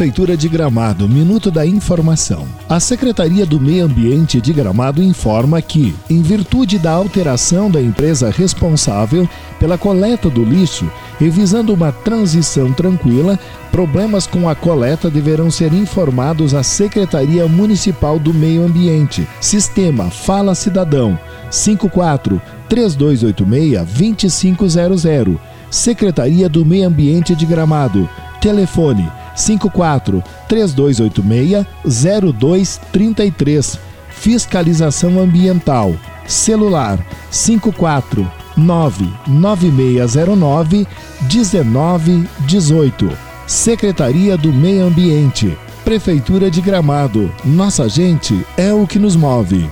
Prefeitura de Gramado, Minuto da Informação. A Secretaria do Meio Ambiente de Gramado informa que, em virtude da alteração da empresa responsável pela coleta do lixo e visando uma transição tranquila, problemas com a coleta deverão ser informados à Secretaria Municipal do Meio Ambiente. Sistema Fala Cidadão 54 3286 2500. Secretaria do Meio Ambiente de Gramado. Telefone 54 3286 0233. Fiscalização ambiental. Celular 54 99609 1918. Secretaria do Meio Ambiente. Prefeitura de Gramado. Nossa gente é o que nos move.